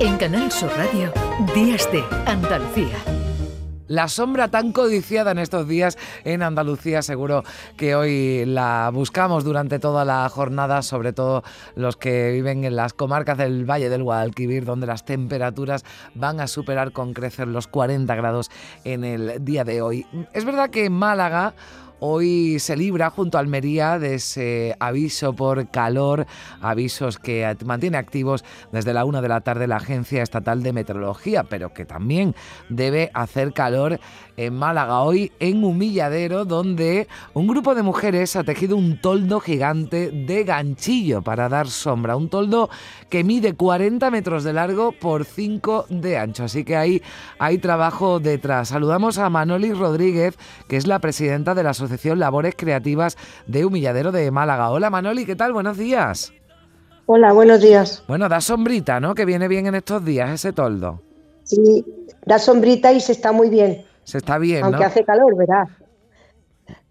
En Canal Sur Radio, Días de Andalucía. La sombra tan codiciada en estos días en Andalucía, seguro que hoy la buscamos durante toda la jornada, sobre todo los que viven en las comarcas del Valle del Guadalquivir, donde las temperaturas van a superar con crecer los 40 grados en el día de hoy. Es verdad que en Málaga Hoy se libra junto a Almería de ese aviso por calor, avisos que mantiene activos desde la una de la tarde la Agencia Estatal de Meteorología, pero que también debe hacer calor en Málaga. Hoy en Humilladero, donde un grupo de mujeres ha tejido un toldo gigante de ganchillo para dar sombra, un toldo que mide 40 metros de largo por 5 de ancho, así que ahí hay trabajo detrás. Saludamos a Manoli Rodríguez, que es la presidenta de la Asociación Labores Creativas de Humilladero de Málaga. Hola Manoli, ¿qué tal? Buenos días. Hola, buenos días. Bueno, da sombrita, ¿no? Que viene bien en estos días ese toldo. Sí, da sombrita y se está muy bien. Se está bien, Aunque hace calor, ¿verdad?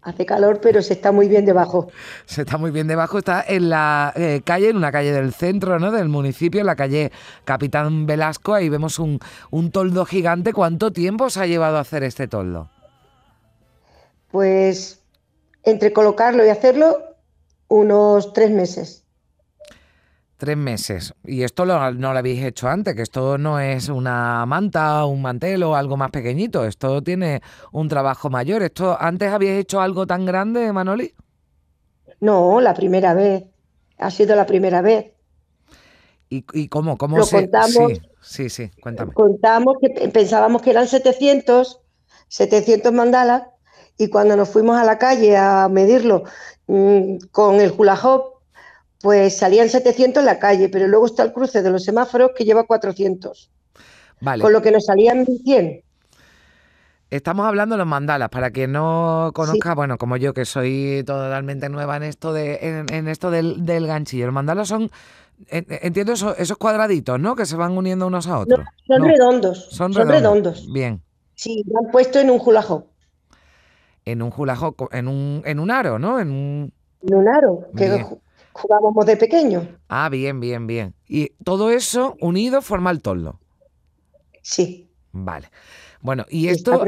Hace calor, pero se está muy bien debajo. Se está muy bien debajo. Está en la eh, calle, en una calle del centro, ¿no? Del municipio, en la calle Capitán Velasco. Ahí vemos un, un toldo gigante. ¿Cuánto tiempo se ha llevado a hacer este toldo? Pues entre colocarlo y hacerlo, unos tres meses. Tres meses. Y esto no lo habéis hecho antes, que esto no es una manta, un mantel o algo más pequeñito. Esto tiene un trabajo mayor. ¿Esto antes habéis hecho algo tan grande, Manoli? No, la primera vez. Ha sido la primera vez. ¿Y, cómo? ¿Cómo lo Contamos, sí, sí, sí, cuéntame. Contamos que pensábamos que eran 700, 700 mandalas y cuando nos fuimos a la calle a medirlo mm, con el hula hop, pues salían 700 en la calle, pero luego está el cruce de los semáforos que lleva 400. Vale. Con lo que nos salían 100. Estamos hablando de los mandalas, para quien no conozca, bueno, como yo que soy totalmente nueva en esto de en, esto del, ganchillo. Los mandalas son, entiendo, esos, cuadraditos, ¿no? Que se van uniendo unos a otros. son redondos. Son, redondos. Bien. Sí, lo han puesto en un hula hop en un julajo, en un, en un aro, ¿no? En un, en un aro, que jugábamos de pequeño. Ah, bien, bien, bien. Y todo eso unido forma el toldo. Sí. Vale. Bueno, y esto.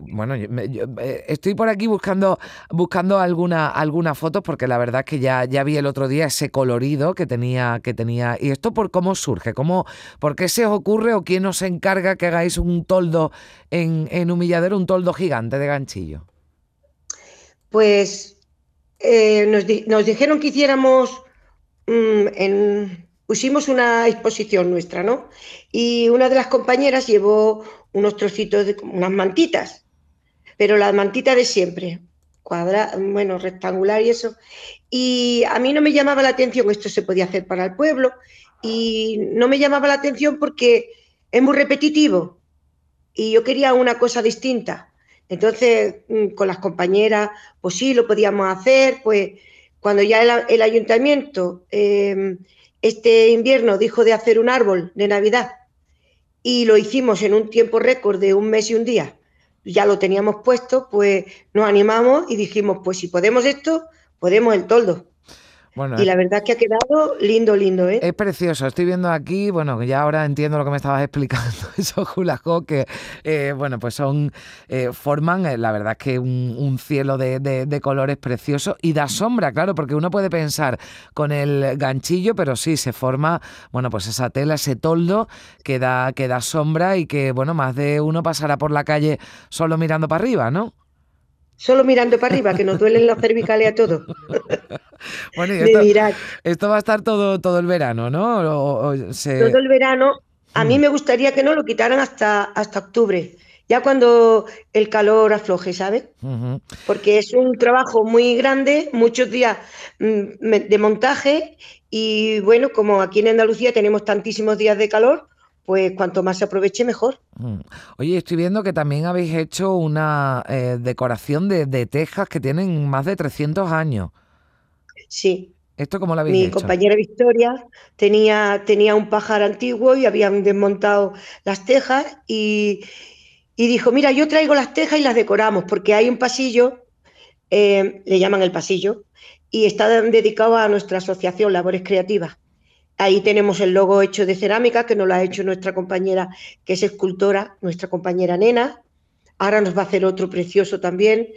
Bueno, eh, estoy por aquí buscando, buscando alguna, alguna fotos porque la verdad es que ya, ya vi el otro día ese colorido que tenía, que tenía. ¿Y esto por cómo surge? ¿Cómo, ¿Por qué se os ocurre o quién os encarga que hagáis un toldo en, en humilladero, un toldo gigante de ganchillo? Pues eh, nos, dijeron que hiciéramos, mm, pusimos una exposición nuestra, ¿no? Y una de las compañeras llevó unos trocitos de unas mantitas, pero las mantitas de siempre, cuadra, bueno, rectangular y eso. Y a mí no me llamaba la atención, esto se podía hacer para el pueblo, y no me llamaba la atención porque es muy repetitivo y yo quería una cosa distinta. Entonces, mm, con las compañeras, pues sí, lo podíamos hacer, pues cuando ya el, ayuntamiento em, este invierno dijo de hacer un árbol de Navidad y lo hicimos en un tiempo récord de un mes y un día, ya lo teníamos puesto, pues nos animamos y dijimos, pues si podemos esto, podemos el toldo y la verdad que ha quedado lindo, lindo, ¿eh? Es precioso. Estoy viendo aquí, bueno, ya ahora entiendo lo que me estabas explicando, esos hula que, eh, bueno, pues son, eh, forman, eh, la verdad es que un, cielo de, colores precioso y da sombra, claro, porque uno puede pensar con el ganchillo, pero sí, se forma, bueno, pues esa tela, ese toldo que da, que da sombra y que, bueno, más de uno pasará por la calle solo mirando para arriba, ¿no? Solo mirando para arriba, que nos duelen las cervicales a todos. bueno, y esto, va a estar todo, todo el verano, ¿no? Todo el verano. A mí mm. me gustaría que no lo quitaran hasta, hasta octubre, ya cuando el calor afloje, ¿sabes? Porque es un trabajo muy grande, muchos días mm, de montaje y bueno, como aquí en Andalucía tenemos tantísimos días de calor, pues cuanto más se aproveche mejor. Mm. Oye, estoy viendo que también habéis hecho una eh, decoración de, tejas que tienen más de 300 años. Sí. ¿Esto cómo lo habéis Mi hecho? Mi compañera Victoria tenía, tenía un pájaro antiguo y habían desmontado las tejas y, dijo, mira, yo traigo las tejas y las decoramos porque hay un pasillo, eh, le llaman el pasillo, y está dedicado a nuestra asociación Labores Creativas. Ahí tenemos el logo hecho de cerámica, que nos lo ha hecho nuestra compañera, que es escultora, nuestra compañera Nena. Ahora nos va a hacer otro precioso también.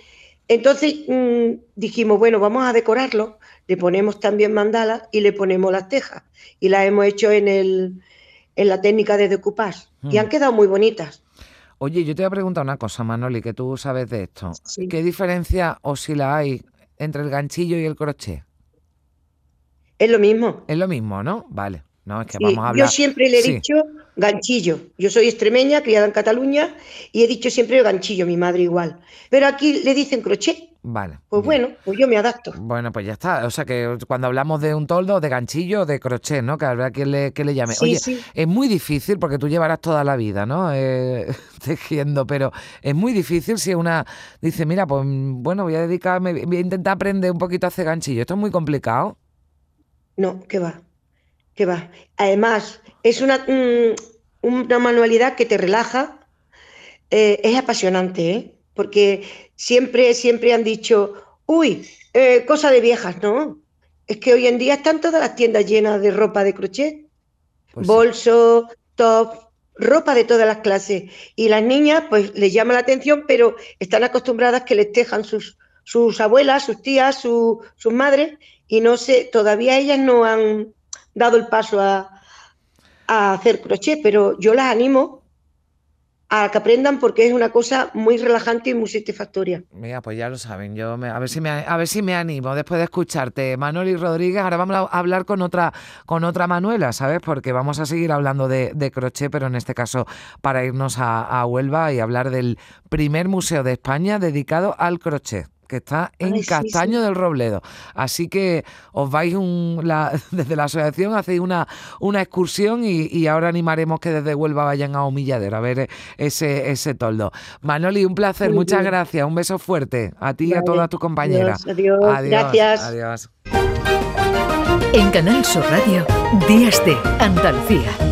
Entonces mmm, dijimos, bueno, vamos a decorarlo. Le ponemos también mandala y le ponemos las tejas. Y las hemos hecho en, el, en la técnica de decoupage. Mm. Y han quedado muy bonitas. Oye, yo te voy a preguntar una cosa, Manoli, que tú sabes de esto. Sí. ¿Qué diferencia o si la hay entre el ganchillo y el crochet? Es lo mismo. Es lo mismo, ¿no? Vale. No, es que Sí, vamos a hablar. Yo siempre le he Sí. dicho ganchillo. Yo soy extremeña, criada en Cataluña, y he dicho siempre ganchillo, mi madre igual. Pero aquí le dicen crochet. Vale. Pues bien. bueno, pues yo me adapto. Bueno, pues ya está. O sea que cuando hablamos de un toldo, de ganchillo, de crochet, ¿no? Que habrá quien le, que le llame. Sí, Oye, sí. es muy difícil porque tú llevarás toda la vida, ¿no? Eh, tejiendo, pero es muy difícil si una dice, mira, pues mm, bueno, voy a dedicarme, voy a intentar aprender un poquito a hacer ganchillo. Esto es muy complicado. No, que va, que va. Además, es una, mm, una manualidad que te relaja, eh, es apasionante, ¿eh? Porque siempre, siempre han dicho, uy, eh, cosa de viejas, ¿no? Es que hoy en día están todas las tiendas llenas de ropa de crochet, Pues sí. bolso, top, ropa de todas las clases. Y las niñas, pues les llama la atención, pero están acostumbradas que les tejan sus, sus abuelas, sus tías, su- sus madres, y no sé, todavía ellas no han dado el paso a, a hacer crochet, pero yo las animo a que aprendan porque es una cosa muy relajante y muy satisfactoria. Mira, pues ya lo saben. Yo me- a ver si me a ver si me animo después de escucharte, Manoli Rodríguez. Ahora vamos a hablar con otra con otra Manuela, ¿sabes? Porque vamos a seguir hablando de, de crochet, pero en este caso para irnos a, a Huelva y hablar del primer museo de España dedicado al crochet que está en Ay, Castaño sí. del Robledo. Así que os vais un, la- desde la asociación, hacéis una, una excursión y, y ahora animaremos que desde Huelva vayan a Humilladero a ver ese, ese toldo. Manoli, un placer, Muy muchas bien. gracias, un beso fuerte a ti y a todas tus compañeras. adiós, adiós, gracias. Adiós. En Canal Sur Radio, Días de Andalucía.